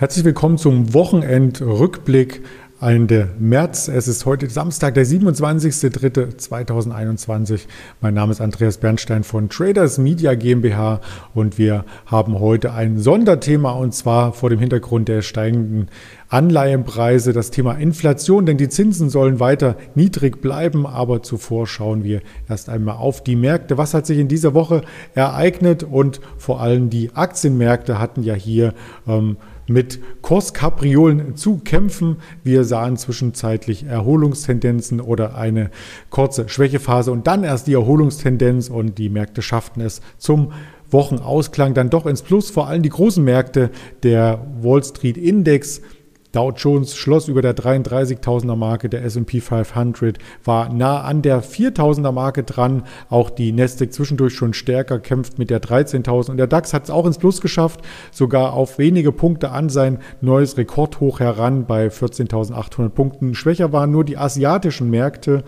Herzlich willkommen zum Wochenendrückblick Ende März. Es ist heute Samstag, der 27.03.2021. Mein Name ist Andreas Bernstein von Traders Media GmbH und wir haben heute ein Sonderthema und zwar vor dem Hintergrund der steigenden Anleihenpreise, das Thema Inflation, denn die Zinsen sollen weiter niedrig bleiben, aber zuvor schauen wir erst einmal auf die Märkte. Was hat sich in dieser Woche ereignet und vor allem die Aktienmärkte hatten ja hier ähm, mit Kurskapriolen zu kämpfen. Wir sahen zwischenzeitlich Erholungstendenzen oder eine kurze Schwächephase und dann erst die Erholungstendenz und die Märkte schafften es zum Wochenausklang dann doch ins Plus. Vor allem die großen Märkte, der Wall Street Index Dow Jones schloss über der 33.000er Marke, der S&P 500 war nah an der 4.000er Marke dran. Auch die Nasdaq zwischendurch schon stärker kämpft mit der 13.000 und der DAX hat es auch ins Plus geschafft, sogar auf wenige Punkte an sein neues Rekordhoch heran bei 14.800 Punkten. Schwächer waren nur die asiatischen Märkte.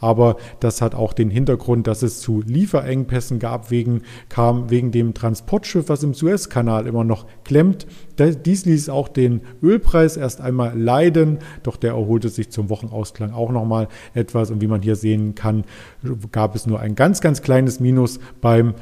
Aber das hat auch den Hintergrund, dass es zu Lieferengpässen gab, wegen, kam wegen dem Transportschiff, was im Suezkanal immer noch klemmt. Dies ließ auch den Ölpreis erst einmal leiden, doch der erholte sich zum Wochenausklang auch nochmal etwas. Und wie man hier sehen kann, gab es nur ein ganz, ganz kleines Minus beim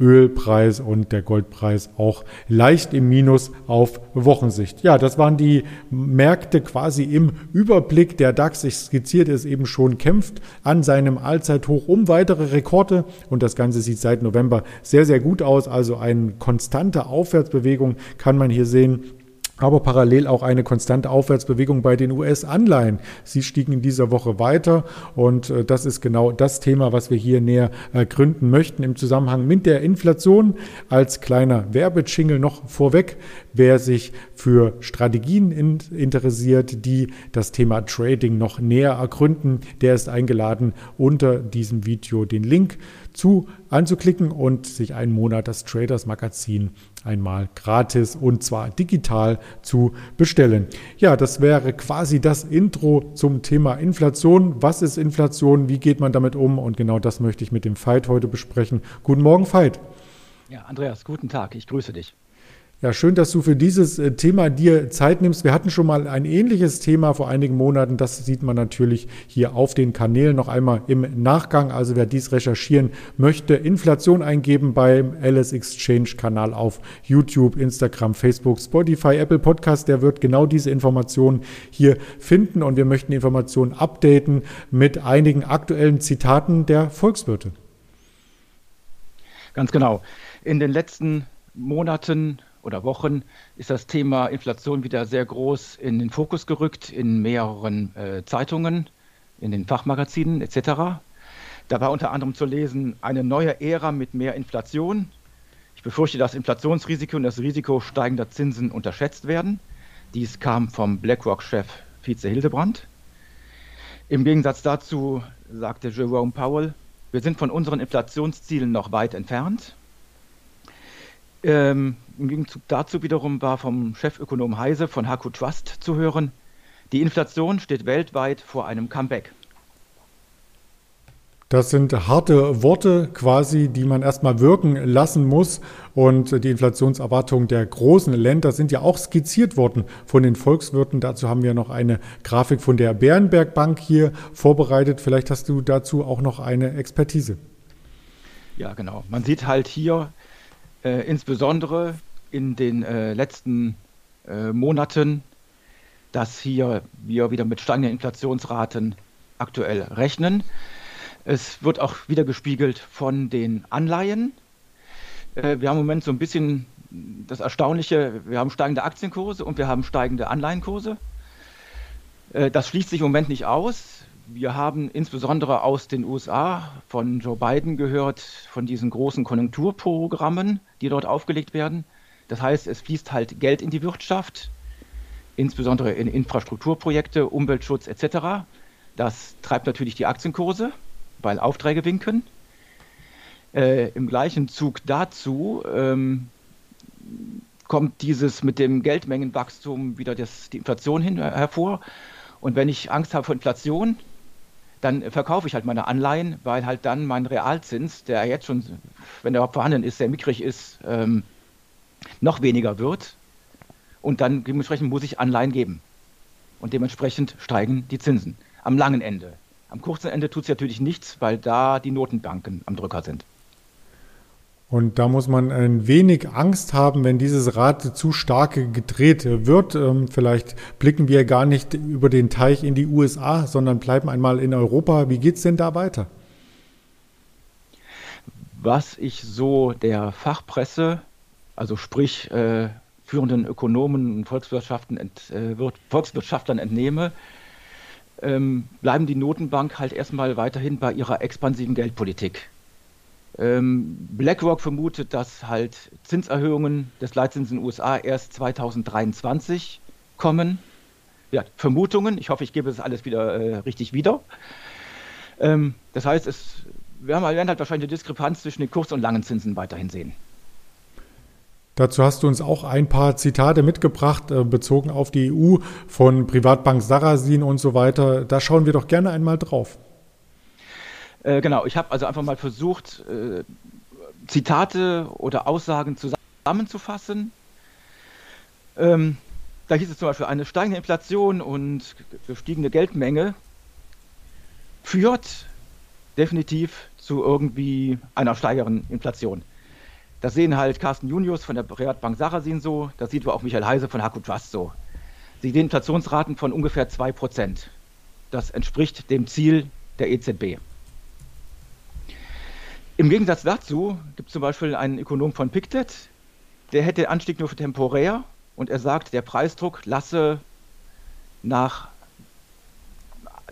Ölpreis und der Goldpreis auch leicht im Minus auf Wochensicht. Ja, das waren die Märkte quasi im Überblick. Der DAX, ich skizziert es eben schon, kämpft an seinem Allzeithoch um weitere Rekorde und das Ganze sieht seit November sehr, sehr gut aus. Also eine konstante Aufwärtsbewegung kann man hier sehen aber parallel auch eine konstante Aufwärtsbewegung bei den US-Anleihen. Sie stiegen in dieser Woche weiter und äh, das ist genau das Thema, was wir hier näher gründen möchten im Zusammenhang mit der Inflation. Als kleiner Werbejingle noch vorweg, wer sich für Strategien interessiert, die das Thema Trading noch näher ergründen, der ist eingeladen, unter diesem Video den Link zu anzuklicken und sich einen Monat das Traders Magazin einmal gratis und zwar digital zu bestellen. Ja, das wäre quasi das Intro zum Thema Inflation. Was ist Inflation? Wie geht man damit um? Und genau das möchte ich mit dem Veit heute besprechen. Guten Morgen, Veit. Ja, Andreas, guten Tag. Ich grüße dich. Ja, schön, dass du für dieses äh, Thema dir Zeit nimmst. Wir hatten schon mal ein ähnliches Thema vor einigen Monaten. Das sieht man natürlich hier auf den Kanälen noch einmal im Nachgang. Also wer dies recherchieren möchte, Inflation eingeben beim Alice Exchange Kanal auf YouTube, Instagram, Facebook, Spotify, Apple Podcast. Der wird genau diese Informationen hier finden und wir möchten die Informationen updaten mit einigen aktuellen Zitaten der Volkswirte. Ganz genau. In den letzten Monaten oder Wochen ist das Thema Inflation wieder sehr groß in den Fokus gerückt, in mehreren äh, Zeitungen, in den Fachmagazinen etc. Da war unter anderem zu lesen, eine neue Ära mit mehr Inflation. Ich befürchte, dass Inflationsrisiko und das Risiko steigender Zinsen unterschätzt werden. Dies kam vom BlackRock-Chef Vize Hildebrand. Im Gegensatz dazu sagte Jerome Powell, wir sind von unseren Inflationszielen noch weit entfernt. Ähm, Im Gegenzug dazu wiederum war vom Chefökonom Heise von Haku Trust zu hören, die Inflation steht weltweit vor einem Comeback. Das sind harte Worte quasi, die man erstmal wirken lassen muss. Und die Inflationserwartungen der großen Länder sind ja auch skizziert worden von den Volkswirten. Dazu haben wir noch eine Grafik von der Bärenberg Bank hier vorbereitet. Vielleicht hast du dazu auch noch eine Expertise. Ja, genau. Man sieht halt hier äh, insbesondere in den äh, letzten äh, Monaten, dass hier wir wieder mit steigenden Inflationsraten aktuell rechnen. Es wird auch wieder gespiegelt von den Anleihen. Äh, wir haben im Moment so ein bisschen das Erstaunliche, wir haben steigende Aktienkurse und wir haben steigende Anleihenkurse. Äh, das schließt sich im Moment nicht aus. Wir haben insbesondere aus den USA von Joe Biden gehört, von diesen großen Konjunkturprogrammen, die dort aufgelegt werden. Das heißt, es fließt halt Geld in die Wirtschaft, insbesondere in Infrastrukturprojekte, Umweltschutz etc. Das treibt natürlich die Aktienkurse, weil Aufträge winken. Äh, Im gleichen Zug dazu ähm, kommt dieses mit dem Geldmengenwachstum wieder das, die Inflation hin, hervor. Und wenn ich Angst habe vor Inflation, dann verkaufe ich halt meine Anleihen, weil halt dann mein Realzins, der jetzt schon, wenn der überhaupt vorhanden ist, sehr mickrig ist, ähm, noch weniger wird. und dann dementsprechend muss ich Anleihen geben. Und dementsprechend steigen die Zinsen am langen Ende. Am kurzen Ende tut es natürlich nichts, weil da die Notenbanken am Drücker sind. Und da muss man ein wenig Angst haben, wenn dieses Rad zu stark gedreht wird. Ähm, vielleicht blicken wir gar nicht über den Teich in die USA, sondern bleiben einmal in Europa. Wie geht es denn da weiter? Was ich so der Fachpresse, also sprich äh, führenden Ökonomen und Volkswirtschaften ent, äh, Volkswirtschaftlern entnehme, ähm, bleiben die Notenbank halt erstmal weiterhin bei ihrer expansiven Geldpolitik. Ähm, BlackRock vermutet, dass halt Zinserhöhungen des Leitzins in den USA erst 2023 kommen. Ja, Vermutungen. Ich hoffe, ich gebe es alles wieder äh, richtig wieder. Ähm, das heißt, es, wir, haben, wir werden halt wahrscheinlich eine Diskrepanz zwischen den Kurz- und langen Zinsen weiterhin sehen. Dazu hast du uns auch ein paar Zitate mitgebracht, äh, bezogen auf die EU von Privatbank Sarasin und so weiter. Da schauen wir doch gerne einmal drauf. Äh, genau, ich habe also einfach mal versucht, äh, Zitate oder Aussagen zusammenzufassen. Ähm, da hieß es zum Beispiel, eine steigende Inflation und gestiegene Geldmenge führt definitiv zu irgendwie einer steigeren Inflation. Das sehen halt Carsten Junius von der Privatbank Sarasin so, das sieht auch Michael Heise von Haku Trust so. Sie sehen Inflationsraten von ungefähr 2%. Das entspricht dem Ziel der EZB. Im Gegensatz dazu gibt es zum Beispiel einen Ökonom von Pictet, der hätte den Anstieg nur für temporär und er sagt, der Preisdruck lasse nach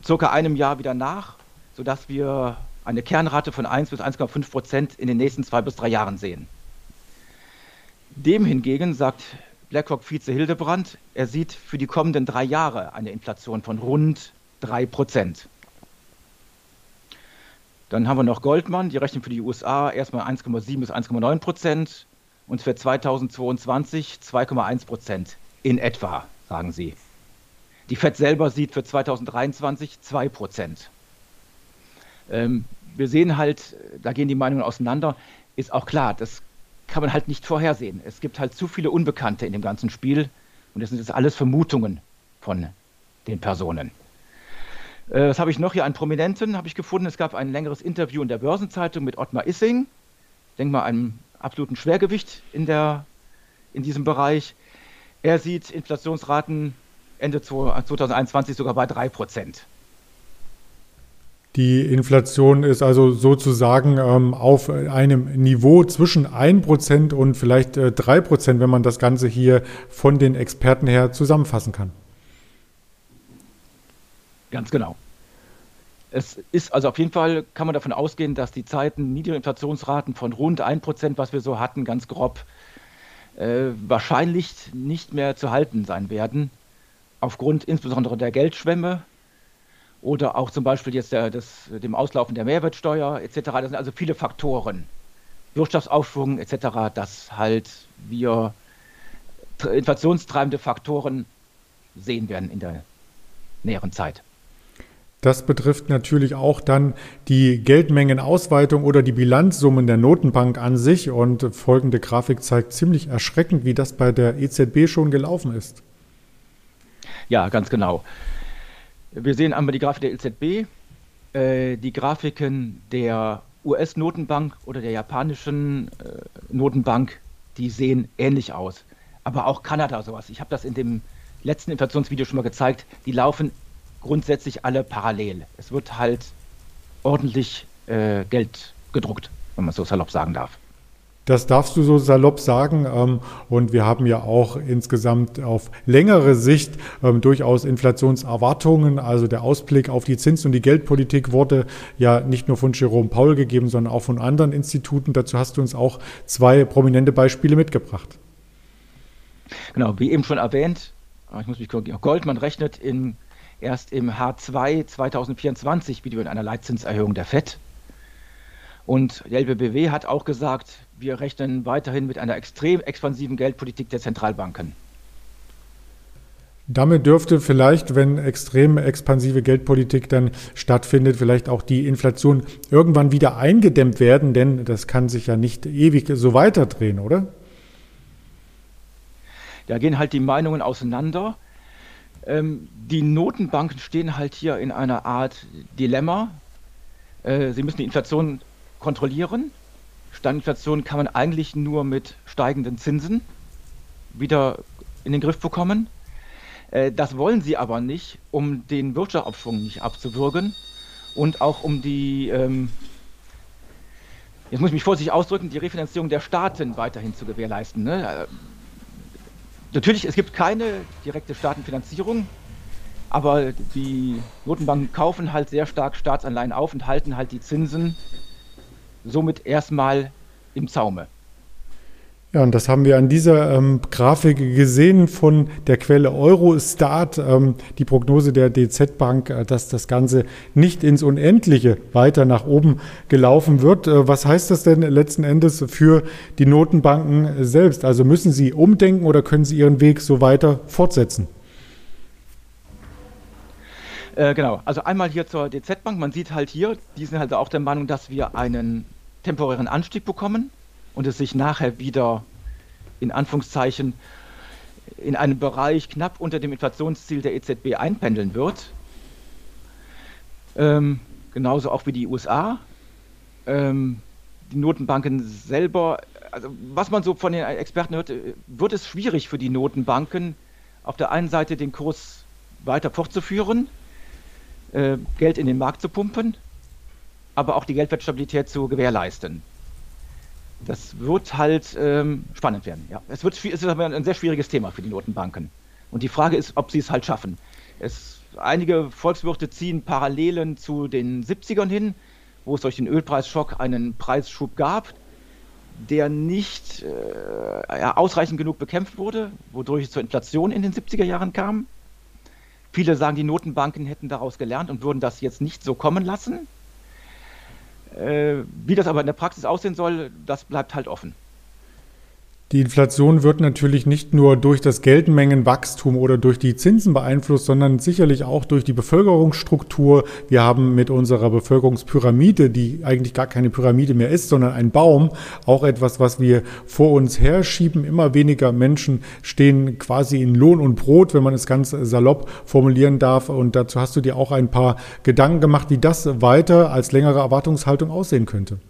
circa einem Jahr wieder nach, sodass wir eine Kernrate von 1 bis 1,5 Prozent in den nächsten zwei bis drei Jahren sehen. Dem hingegen sagt BlackRock-Vize Hildebrand, er sieht für die kommenden drei Jahre eine Inflation von rund 3 Prozent. Dann haben wir noch Goldman, die rechnen für die USA erstmal 1,7 bis 1,9 Prozent und für 2022 2,1 Prozent in etwa, sagen sie. Die FED selber sieht für 2023 2 Prozent. Ähm, wir sehen halt, da gehen die Meinungen auseinander, ist auch klar, das kann man halt nicht vorhersehen. Es gibt halt zu viele Unbekannte in dem ganzen Spiel und das sind jetzt alles Vermutungen von den Personen. Äh, was habe ich noch hier? Einen Prominenten habe ich gefunden. Es gab ein längeres Interview in der Börsenzeitung mit Ottmar Issing. Denk mal, einem absoluten Schwergewicht in, der, in diesem Bereich. Er sieht Inflationsraten Ende 2021 sogar bei 3 Prozent. Die Inflation ist also sozusagen ähm, auf einem Niveau zwischen 1% und vielleicht äh, 3%, wenn man das Ganze hier von den Experten her zusammenfassen kann. Ganz genau. Es ist also auf jeden Fall, kann man davon ausgehen, dass die Zeiten niedrige Inflationsraten von rund 1%, was wir so hatten, ganz grob, äh, wahrscheinlich nicht mehr zu halten sein werden. Aufgrund insbesondere der Geldschwemme oder auch zum Beispiel jetzt der, des, dem Auslaufen der Mehrwertsteuer etc. Das sind also viele Faktoren. Wirtschaftsaufschwung etc., dass halt wir inflationstreibende Faktoren sehen werden in der näheren Zeit. Das betrifft natürlich auch dann die Geldmengenausweitung oder die Bilanzsummen der Notenbank an sich. Und folgende Grafik zeigt ziemlich erschreckend, wie das bei der EZB schon gelaufen ist. Ja, ganz genau. Wir sehen einmal die Grafik der EZB, äh, die Grafiken der US-Notenbank oder der japanischen äh, Notenbank, die sehen ähnlich aus. Aber auch Kanada sowas. Ich habe das in dem letzten Inflationsvideo schon mal gezeigt. Die laufen grundsätzlich alle parallel. Es wird halt ordentlich äh, Geld gedruckt, wenn man so salopp sagen darf. Das darfst du so salopp sagen. Ähm, und wir haben ja auch insgesamt auf längere Sicht ähm, durchaus Inflationserwartungen. Also der Ausblick auf die Zins- und die Geldpolitik wurde ja nicht nur von Jerome Paul gegeben, sondern auch von anderen Instituten. Dazu hast du uns auch zwei prominente Beispiele mitgebracht. Genau, wie eben schon erwähnt, ich muss mich korrigieren, Goldman rechnet in erst im H2 2024 wieder in einer Leitzinserhöhung der FED. Und der LBBW hat auch gesagt, wir rechnen weiterhin mit einer extrem expansiven Geldpolitik der Zentralbanken. Damit dürfte vielleicht, wenn extrem expansive Geldpolitik dann stattfindet, vielleicht auch die Inflation irgendwann wieder eingedämmt werden, denn das kann sich ja nicht ewig so weiterdrehen, oder? Da gehen halt die Meinungen auseinander. Ähm, die Notenbanken stehen halt hier in einer Art Dilemma. Äh, sie müssen die Inflation kontrollieren. Standinflation kann man eigentlich nur mit steigenden Zinsen wieder in den Griff bekommen. Äh, das wollen sie aber nicht, um den Wirtschaftsaufschwung nicht abzuwürgen und auch um die, ähm, jetzt muss ich mich vorsichtig ausdrücken, die Refinanzierung der Staaten weiterhin zu gewährleisten. Ne? Natürlich, es gibt keine direkte Staatenfinanzierung, aber die Notenbanken kaufen halt sehr stark Staatsanleihen auf und halten halt die Zinsen somit erstmal im Zaume. Ja, und das haben wir an dieser ähm, Grafik gesehen von der Quelle Eurostat, ähm, die Prognose der DZ Bank, äh, dass das Ganze nicht ins Unendliche weiter nach oben gelaufen wird. Äh, was heißt das denn letzten Endes für die Notenbanken selbst? Also müssen sie umdenken oder können sie ihren Weg so weiter fortsetzen? Äh, genau, also einmal hier zur DZ Bank. Man sieht halt hier, die sind halt auch der Meinung, dass wir einen temporären Anstieg bekommen und es sich nachher wieder in Anführungszeichen in einem Bereich knapp unter dem Inflationsziel der EZB einpendeln wird. Ähm, genauso auch wie die USA. Ähm, die Notenbanken selber, also was man so von den Experten hört, wird es schwierig für die Notenbanken, auf der einen Seite den Kurs weiter fortzuführen, äh, Geld in den Markt zu pumpen, aber auch die Geldwertstabilität zu gewährleisten das wird halt ähm, spannend werden. Ja. Es, wird, es ist aber ein sehr schwieriges Thema für die Notenbanken. Und die Frage ist, ob sie es halt schaffen. Es, einige Volkswirte ziehen Parallelen zu den 70ern hin, wo es durch den Ölpreisschock einen Preisschub gab, der nicht äh, ausreichend genug bekämpft wurde, wodurch es zur Inflation in den 70er Jahren kam. Viele sagen, die Notenbanken hätten daraus gelernt und würden das jetzt nicht so kommen lassen. Äh, wie das aber in der Praxis aussehen soll, das bleibt halt offen. Die Inflation wird natürlich nicht nur durch das Geldmengenwachstum oder durch die Zinsen beeinflusst, sondern sicherlich auch durch die Bevölkerungsstruktur. Wir haben mit unserer Bevölkerungspyramide, die eigentlich gar keine Pyramide mehr ist, sondern ein Baum, auch etwas, was wir vor uns herschieben. Immer weniger Menschen stehen quasi in Lohn und Brot, wenn man es ganz salopp formulieren darf. Und dazu hast du dir auch ein paar Gedanken gemacht, wie das weiter als längere Erwartungshaltung aussehen könnte.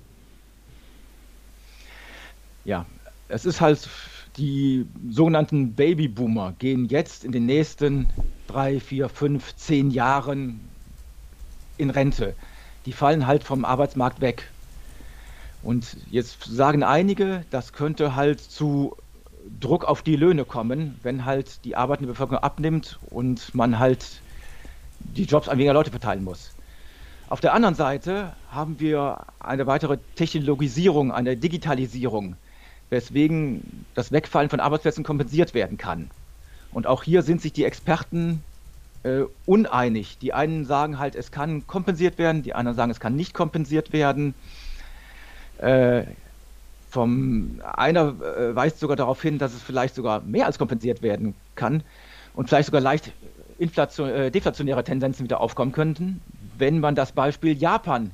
Ja, es ist halt, die sogenannten Babyboomer gehen jetzt in den nächsten drei, vier, fünf, zehn Jahren in Rente. Die fallen halt vom Arbeitsmarkt weg. Und jetzt sagen einige, das könnte halt zu Druck auf die Löhne kommen, wenn halt die arbeitende Bevölkerung abnimmt und man halt die Jobs an weniger Leute verteilen muss. Auf der anderen Seite haben wir eine weitere Technologisierung, eine Digitalisierung weswegen das Wegfallen von Arbeitsplätzen kompensiert werden kann. Und auch hier sind sich die Experten äh, uneinig. Die einen sagen halt, es kann kompensiert werden, die anderen sagen, es kann nicht kompensiert werden. Äh, vom einer äh, weist sogar darauf hin, dass es vielleicht sogar mehr als kompensiert werden kann und vielleicht sogar leicht Inflation, äh, deflationäre Tendenzen wieder aufkommen könnten, wenn man das Beispiel Japan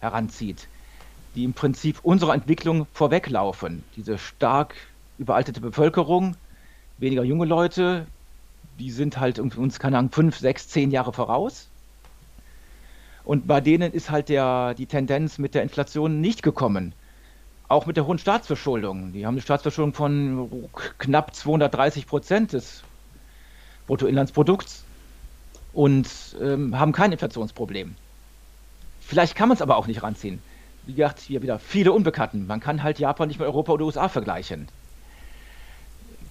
heranzieht die im Prinzip unserer Entwicklung vorweglaufen. Diese stark überaltete Bevölkerung, weniger junge Leute, die sind halt uns, keine Ahnung, fünf, sechs, zehn Jahre voraus. Und bei denen ist halt der, die Tendenz mit der Inflation nicht gekommen. Auch mit der hohen Staatsverschuldung. Die haben eine Staatsverschuldung von knapp 230 Prozent des Bruttoinlandsprodukts und ähm, haben kein Inflationsproblem. Vielleicht kann man es aber auch nicht ranziehen wie gesagt, hier wieder viele Unbekannten. Man kann halt Japan nicht mit Europa oder USA vergleichen.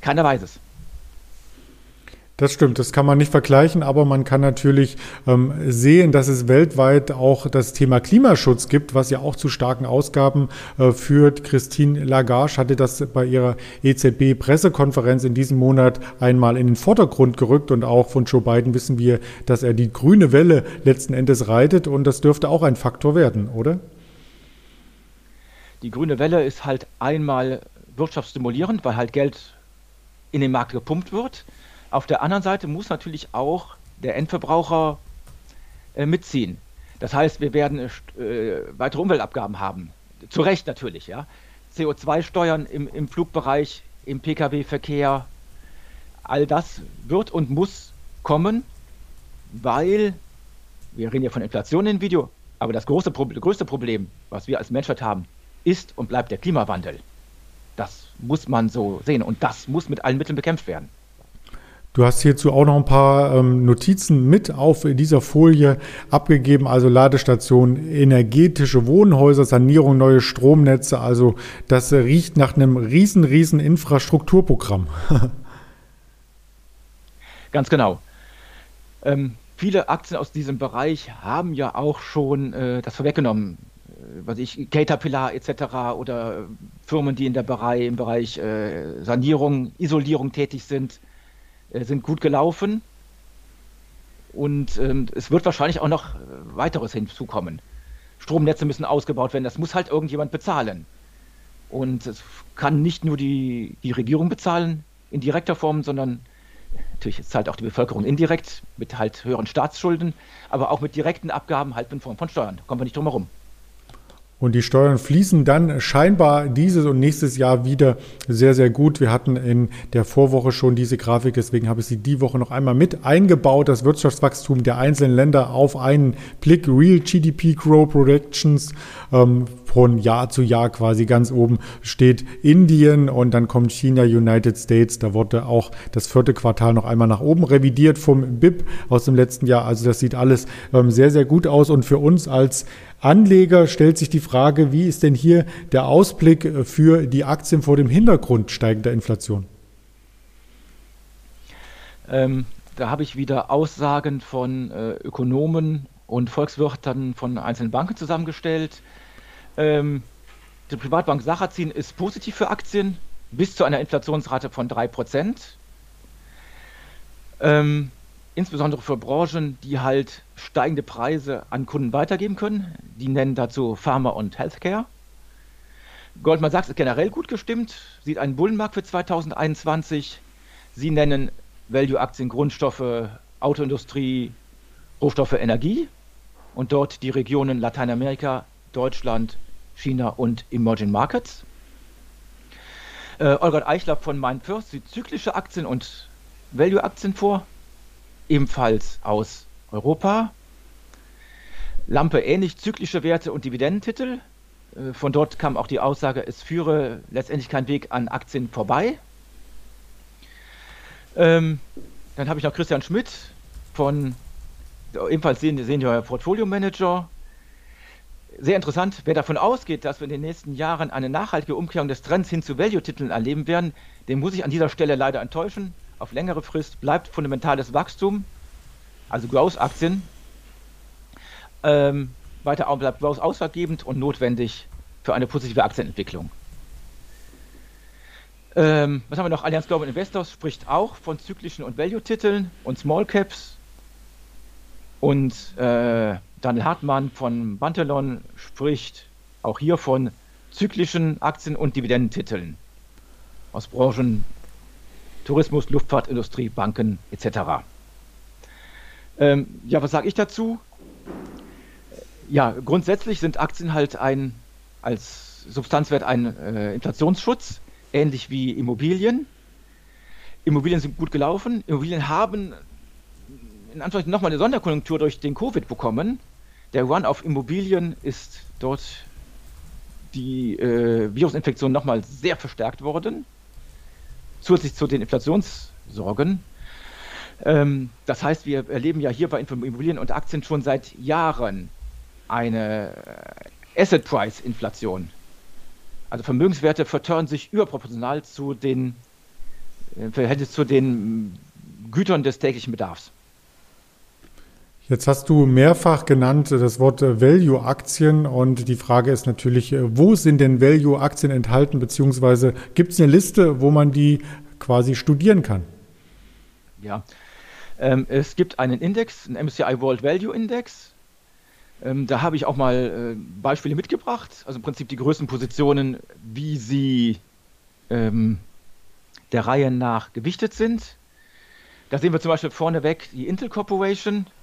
Keiner weiß es. Das stimmt, das kann man nicht vergleichen, aber man kann natürlich ähm, sehen, dass es weltweit auch das Thema Klimaschutz gibt, was ja auch zu starken Ausgaben äh, führt. Christine Lagarde hatte das bei ihrer EZB-Pressekonferenz in diesem Monat einmal in den Vordergrund gerückt und auch von Joe Biden wissen wir, dass er die grüne Welle letzten Endes reitet und das dürfte auch ein Faktor werden, oder? Die grüne Welle ist halt einmal wirtschaftsstimulierend, weil halt Geld in den Markt gepumpt wird. Auf der anderen Seite muss natürlich auch der Endverbraucher äh, mitziehen. Das heißt, wir werden äh, weitere Umweltabgaben haben. Zu Recht natürlich, ja. CO2-Steuern im, im Flugbereich, im Pkw-Verkehr, all das wird und muss kommen, weil wir reden ja von Inflation im Video, aber das große, größte Problem, was wir als Menschheit haben, ist und bleibt der Klimawandel. Das muss man so sehen und das muss mit allen Mitteln bekämpft werden. Du hast hierzu auch noch ein paar ähm, Notizen mit auf dieser Folie abgegeben, also Ladestationen, energetische Wohnhäuser, Sanierung, neue Stromnetze. Also das riecht nach einem riesen, riesen Infrastrukturprogramm. Ganz genau. Ähm, viele Aktien aus diesem Bereich haben ja auch schon äh, das vorweggenommen. Äh, was ich, Caterpillar etc. oder Firmen, die in der Bereich, im Bereich äh, Sanierung, Isolierung tätig sind äh, sind gut gelaufen. Und ähm, es wird wahrscheinlich auch noch äh, weiteres hinzukommen. Stromnetze müssen ausgebaut werden, das muss halt irgendjemand bezahlen. Und es kann nicht nur die, die Regierung bezahlen in direkter Form, sondern natürlich zahlt auch die Bevölkerung indirekt mit halt höheren Staatsschulden, aber auch mit direkten Abgaben halt in Form von Steuern. Kommen wir nicht drum herum. Und die Steuern fließen dann scheinbar dieses und nächstes Jahr wieder sehr, sehr gut. Wir hatten in der Vorwoche schon diese Grafik, deswegen habe ich sie die Woche noch einmal mit eingebaut. Das Wirtschaftswachstum der einzelnen Länder auf einen Blick. Real GDP Growth Projections ähm, von Jahr zu Jahr quasi ganz oben steht Indien und dann kommt China, United States. Da wurde auch das vierte Quartal noch einmal nach oben revidiert vom BIP aus dem letzten Jahr. Also das sieht alles ähm, sehr, sehr gut aus und für uns als Anleger stellt sich die Frage, wie ist denn hier der Ausblick äh, für die Aktien vor dem Hintergrund steigender Inflation? Ähm, da habe ich wieder Aussagen von äh, Ökonomen und Volkswirten von einzelnen Banken zusammengestellt. Ähm, die Privatbank Sachazin ist positiv für Aktien bis zu einer Inflationsrate von 3%. Ähm, insbesondere für Branchen, die halt steigende Preise an Kunden weitergeben können. Die nennen dazu Pharma und Healthcare. Goldman Sachs ist generell gut gestimmt, sieht einen Bullenmarkt für 2021. Sie nennen Value-Aktien Grundstoffe, Autoindustrie, Rohstoffe, Energie und dort die Regionen Lateinamerika, Deutschland, China und Emerging Markets. Äh, Olga Eichler von MindFirst sieht zyklische Aktien und Value-Aktien vor ebenfalls aus Europa. Lampe ähnlich zyklische Werte und Dividendentitel. Äh, von dort kam auch die Aussage, es führe letztendlich kein Weg an Aktien vorbei. Ähm, dann habe ich noch Christian Schmidt von ebenfalls Senior Portfolio Manager. Sehr interessant, wer davon ausgeht, dass wir in den nächsten Jahren eine nachhaltige Umkehrung des Trends hin zu Value-Titeln erleben werden, den muss ich an dieser Stelle leider enttäuschen auf längere Frist bleibt fundamentales Wachstum, also Growth-Aktien, ähm, weiter bleibt Growth ausschlaggebend und notwendig für eine positive Aktienentwicklung. Ähm, was haben wir noch? Allianz Global Investors spricht auch von zyklischen und Value-Titeln und Small Caps. Und äh, Daniel Hartmann von Bantelon spricht auch hier von zyklischen Aktien und Dividendentiteln aus Branchen Tourismus, Luftfahrtindustrie, Banken etc. Ähm, ja, was sage ich dazu? Ja, grundsätzlich sind Aktien halt ein als Substanzwert ein äh, Inflationsschutz, ähnlich wie Immobilien. Immobilien sind gut gelaufen. Immobilien haben in Anführungszeichen nochmal eine Sonderkonjunktur durch den Covid bekommen. Der Run auf Immobilien ist dort die äh, Virusinfektion nochmal sehr verstärkt worden zusätzlich zu den Inflationssorgen. Ähm, das heißt, wir erleben ja hier bei Immobilien und Aktien schon seit Jahren eine äh, Asset Price Inflation. Also Vermögenswerte verteuern sich überproportional zu den äh, im Verhältnis zu den Gütern des täglichen Bedarfs. Jetzt hast du mehrfach genannt das Wort Value-Aktien und die Frage ist natürlich, wo sind denn Value-Aktien enthalten, beziehungsweise gibt es eine Liste, wo man die quasi studieren kann? Ja, ähm, es gibt einen Index, einen MSCI World Value Index. Ähm, da habe ich auch mal äh, Beispiele mitgebracht, also im Prinzip die größten Positionen, wie sie ähm, der Reihe nach gewichtet sind. Da sehen wir zum Beispiel vorneweg die Intel Corporation, äh,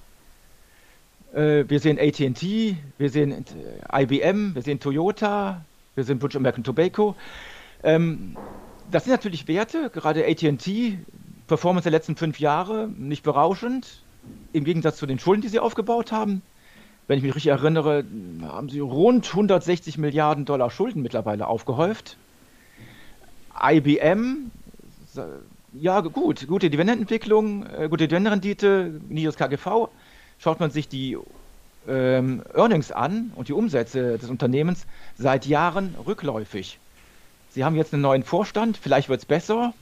wir sehen ATT, wir sehen äh, IBM, wir sehen Toyota, wir sehen British American Tobacco. Ähm, das sind natürlich Werte, gerade ATT Performance der letzten fünf Jahre nicht berauschend, im Gegensatz zu den Schulden, die sie aufgebaut haben. Wenn ich mich richtig erinnere, haben sie rund 160 Milliarden Dollar Schulden mittlerweile aufgehäuft. IBM, ja gut, gute Dividendenentwicklung, äh, gute Dividendenrendite, niedriges KGV. Schaut man sich die ähm, Earnings an und die Umsätze des Unternehmens seit Jahren rückläufig. Sie haben jetzt einen neuen Vorstand, vielleicht wird es besser.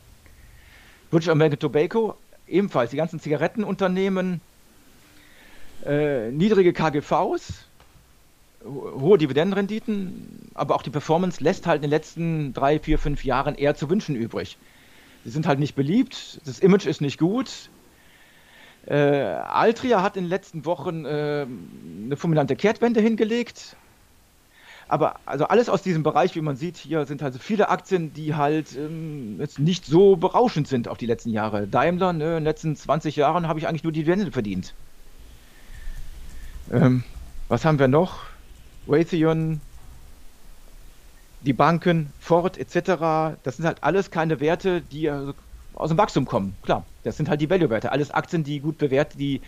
British American Tobacco, ebenfalls die ganzen Zigarettenunternehmen, äh, niedrige KGVs, hohe Dividendenrenditen, aber auch die Performance lässt halt in den letzten drei, vier, fünf Jahren eher zu wünschen übrig. Sie sind halt nicht beliebt, das Image ist nicht gut. Äh, Altria hat in den letzten Wochen äh, eine fulminante Kehrtwende hingelegt. Aber also alles aus diesem Bereich, wie man sieht, hier sind also viele Aktien, die halt ähm, jetzt nicht so berauschend sind auf die letzten Jahre. Daimler, ne, in den letzten 20 Jahren habe ich eigentlich nur die Dividende verdient. Ähm, was haben wir noch? Raytheon, die Banken, Ford etc. Das sind halt alles keine Werte, die also aus dem Wachstum kommen. Klar, das sind halt die Value-Werte. Alles Aktien, die gut bewertet, die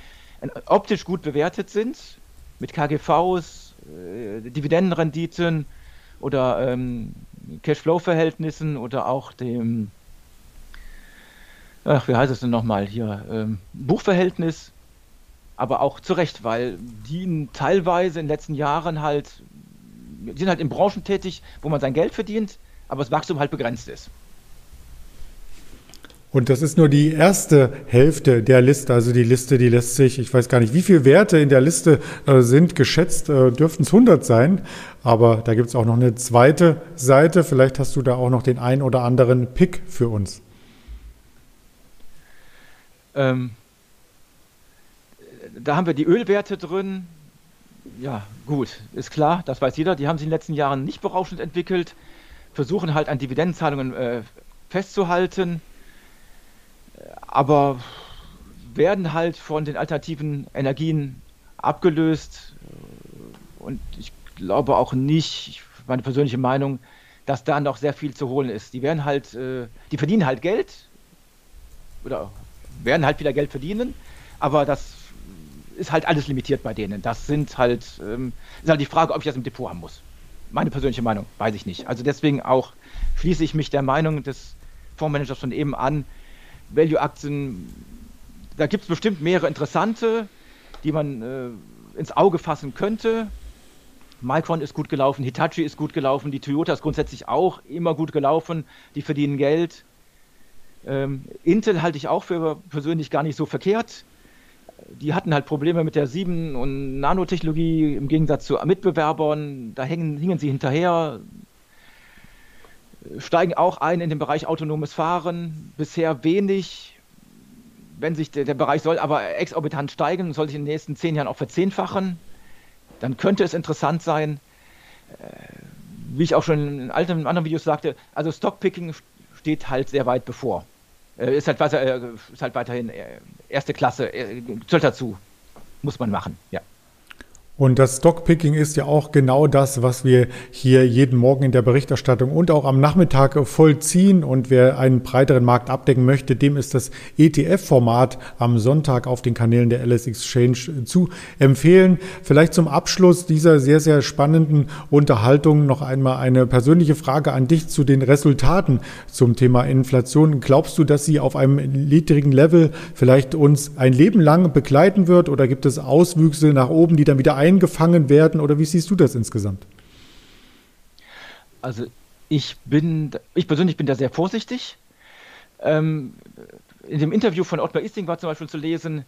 optisch gut bewertet sind, mit KGVs, äh, Dividendenrenditen oder ähm, Cashflow-Verhältnissen oder auch dem, ach, wie heißt es denn nochmal hier, ähm, Buchverhältnis, aber auch zu Recht, weil die teilweise in den letzten Jahren halt, die sind halt in Branchen tätig, wo man sein Geld verdient, aber das Wachstum halt begrenzt ist. Und das ist nur die erste Hälfte der Liste. Also die Liste, die lässt sich, ich weiß gar nicht, wie viele Werte in der Liste äh, sind. Geschätzt äh, dürften es 100 sein. Aber da gibt es auch noch eine zweite Seite. Vielleicht hast du da auch noch den ein oder anderen Pick für uns. Ähm, da haben wir die Ölwerte drin. Ja, gut, ist klar, das weiß jeder. Die haben sich in den letzten Jahren nicht berauschend entwickelt. Versuchen halt an Dividendenzahlungen äh, festzuhalten aber werden halt von den alternativen Energien abgelöst. Und ich glaube auch nicht, meine persönliche Meinung, dass da noch sehr viel zu holen ist. Die werden halt, äh, die verdienen halt Geld oder werden halt wieder Geld verdienen, aber das ist halt alles limitiert bei denen. Das sind halt, ähm, ist halt die Frage, ob ich das im Depot haben muss. Meine persönliche Meinung, weiß ich nicht. Also deswegen auch schließe ich mich der Meinung des Fondsmanagers von eben an, Value-Aktien, da gibt es bestimmt mehrere interessante, die man äh, ins Auge fassen könnte. Micron ist gut gelaufen, Hitachi ist gut gelaufen, die Toyota ist grundsätzlich auch immer gut gelaufen, die verdienen Geld. Ähm, Intel halte ich auch für persönlich gar nicht so verkehrt. Die hatten halt Probleme mit der 7- und Nanotechnologie im Gegensatz zu Mitbewerbern. Da hängen, hingen sie hinterher steigen auch ein in den Bereich autonomes Fahren. Bisher wenig. Wenn sich der, der Bereich soll aber exorbitant steigen und soll sich in den nächsten zehn Jahren auch verzehnfachen, dann könnte es interessant sein. Äh, wie ich auch schon in alten, anderen Videos sagte, also Stockpicking steht halt sehr weit bevor. Äh, ist, halt weiter, äh, ist halt weiterhin erste Klasse, zählt dazu. Muss man machen, ja. Und das Stockpicking ist ja auch genau das, was wir hier jeden Morgen in der Berichterstattung und auch am Nachmittag vollziehen. Und wer einen breiteren Markt abdecken möchte, dem ist das ETF-Format am Sonntag auf den Kanälen der LS Exchange zu empfehlen. Vielleicht zum Abschluss dieser sehr, sehr spannenden Unterhaltung noch einmal eine persönliche Frage an dich zu den Resultaten zum Thema Inflation. Glaubst du, dass sie auf einem niedrigen Level vielleicht uns ein Leben lang begleiten wird oder gibt es Auswüchse nach oben, die dann wieder ein eingefangen werden oder wie siehst du das insgesamt? Also ich bin, ich persönlich bin da sehr vorsichtig. Ähm, in dem Interview von Ottmar Isting war zum Beispiel zu lesen,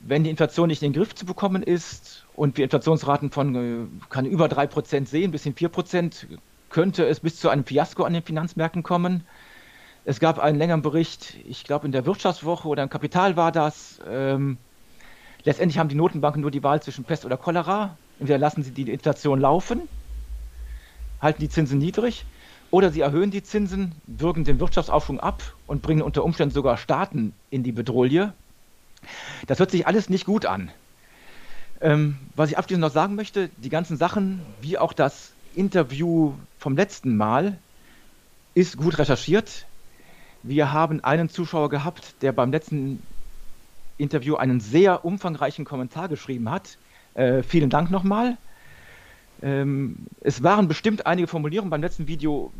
wenn die Inflation nicht in den Griff zu bekommen ist und wir Inflationsraten von äh, kann über 3% sehen, bis hin 4%, könnte es bis zu einem Fiasko an den Finanzmärkten kommen. Es gab einen längeren Bericht, ich glaube in der Wirtschaftswoche oder im Kapital war das, ähm, Letztendlich haben die Notenbanken nur die Wahl zwischen Pest oder Cholera. Entweder lassen sie die Inflation laufen, halten die Zinsen niedrig, oder sie erhöhen die Zinsen, wirken den Wirtschaftsaufschwung ab und bringen unter Umständen sogar Staaten in die Bedrohung. Das hört sich alles nicht gut an. Ähm, was ich abschließend noch sagen möchte, die ganzen Sachen, wie auch das Interview vom letzten Mal, ist gut recherchiert. Wir haben einen Zuschauer gehabt, der beim letzten Interview einen sehr umfangreichen Kommentar geschrieben hat. Äh, vielen Dank nochmal. Ähm, es waren bestimmt einige Formulierungen beim letzten Video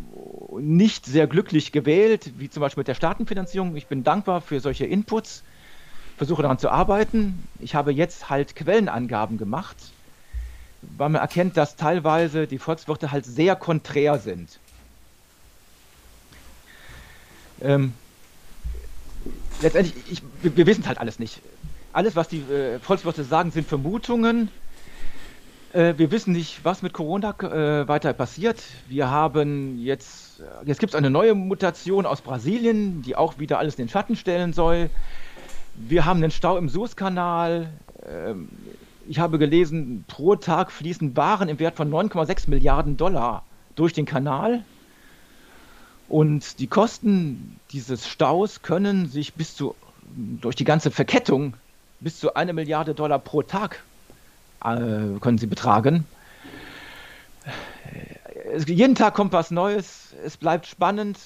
nicht sehr glücklich gewählt, wie zum Beispiel mit der Staatenfinanzierung. Ich bin dankbar für solche Inputs, versuche daran zu arbeiten. Ich habe jetzt halt Quellenangaben gemacht, weil man erkennt, dass teilweise die Volkswirte halt sehr konträr sind. Ähm, letztendlich, ich, wir, wissen halt alles nicht. Alles, was die äh, Volkswirte sagen, sind Vermutungen. Äh, wir wissen nicht, was mit Corona äh, weiter passiert. Wir haben jetzt, äh, jetzt gibt es eine neue Mutation aus Brasilien, die auch wieder alles in den Schatten stellen soll. Wir haben einen Stau im Suezkanal. Ähm, ich habe gelesen, pro Tag fließen Waren im Wert von 9,6 Milliarden Dollar durch den Kanal. Und die Kosten dieses Staus können sich bis zu, durch die ganze Verkettung, bis zu eine Milliarde Dollar pro Tag äh, können sie betragen. Es, jeden Tag kommt was Neues, es bleibt spannend,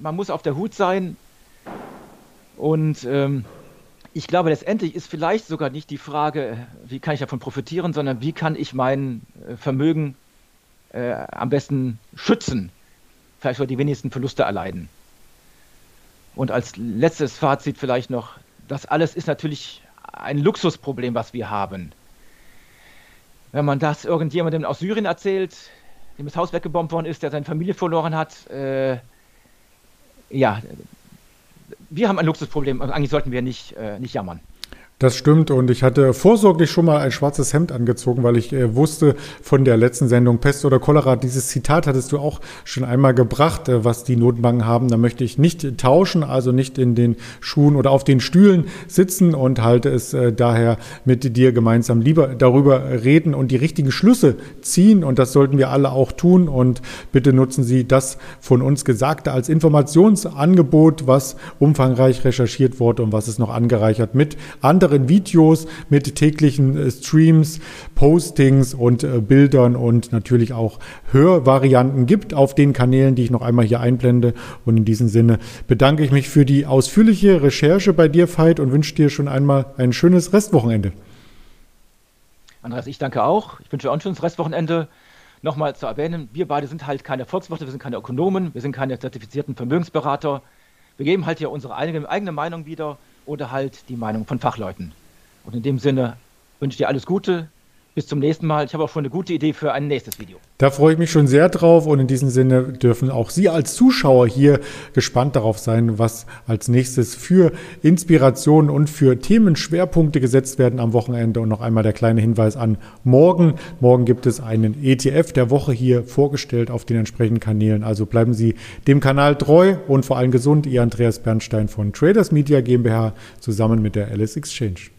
man muss auf der Hut sein. Und ähm, ich glaube, letztendlich ist vielleicht sogar nicht die Frage, wie kann ich davon profitieren, sondern wie kann ich mein äh, Vermögen äh, am besten schützen vielleicht sogar die wenigsten Verluste erleiden. Und als letztes Fazit vielleicht noch, das alles ist natürlich ein Luxusproblem, was wir haben. Wenn man das irgendjemandem aus Syrien erzählt, dem das Haus weggebombt worden ist, der seine Familie verloren hat, äh, ja, wir haben ein Luxusproblem. Eigentlich sollten wir nicht, äh, nicht jammern. Das stimmt. Und ich hatte vorsorglich schon mal ein schwarzes Hemd angezogen, weil ich äh, wusste von der letzten Sendung Pest oder Cholera, dieses Zitat hattest du auch schon einmal gebracht, äh, was die Notenbanken haben. Da möchte ich nicht tauschen, also nicht in den Schuhen oder auf den Stühlen sitzen und halte es äh, daher mit dir gemeinsam lieber darüber reden und die richtigen Schlüsse ziehen. Und das sollten wir alle auch tun. Und bitte nutzen Sie das von uns Gesagte als Informationsangebot, was umfangreich recherchiert wurde und was es noch angereichert mit anderen weiteren Videos mit täglichen äh, Streams, Postings und äh, Bildern und natürlich auch Hörvarianten gibt auf den Kanälen, die ich noch einmal hier einblende. Und in diesem Sinne bedanke ich mich für die ausführliche Recherche bei dir, Veit, und wünsche dir schon einmal ein schönes Restwochenende. Andreas, ich danke auch. Ich wünsche auch ein schönes Restwochenende. Nochmal zu erwähnen, wir beide sind halt keine Volkswirte, wir sind keine Ökonomen, wir sind keine zertifizierten Vermögensberater. Wir geben halt hier unsere eigene Meinung wieder oder halt die Meinung von Fachleuten. Und in dem Sinne wünsche ich dir alles Gute. Bis zum nächsten Mal. Ich habe auch schon eine gute Idee für ein nächstes Video. Da freue ich mich schon sehr drauf und in diesem Sinne dürfen auch Sie als Zuschauer hier gespannt darauf sein, was als nächstes für Inspirationen und für Themenschwerpunkte gesetzt werden am Wochenende. Und noch einmal der kleine Hinweis an morgen. Morgen gibt es einen ETF der Woche hier vorgestellt auf den entsprechenden Kanälen. Also bleiben Sie dem Kanal treu und vor allem gesund. Ihr Andreas Bernstein von Traders Media GmbH zusammen mit der Alice Exchange.